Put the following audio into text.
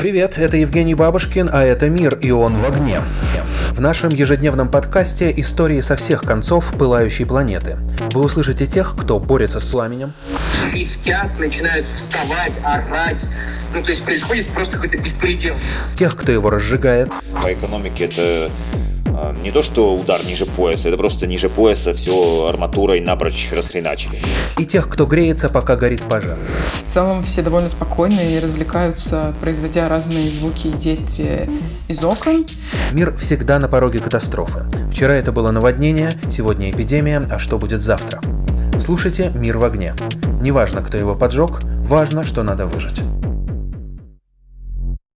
Привет, это Евгений Бабушкин, а это «Мир, и он в огне». В нашем ежедневном подкасте истории со всех концов пылающей планеты. Вы услышите тех, кто борется с пламенем, свистят, начинают вставать, орать. Ну, то есть происходит просто какой-то беспредел. тех, кто его разжигает, По экономике это не то, что удар ниже пояса, это просто ниже пояса все арматурой напрочь расхреначили. и тех, кто греется, пока горит пожар. В целом все довольно спокойны и развлекаются, производя разные звуки и действия из окон. Мир всегда на пороге катастрофы. Вчера это было наводнение, сегодня эпидемия, а что будет завтра? Слушайте «Мир в огне». Неважно, кто его поджег, важно, что надо выжить.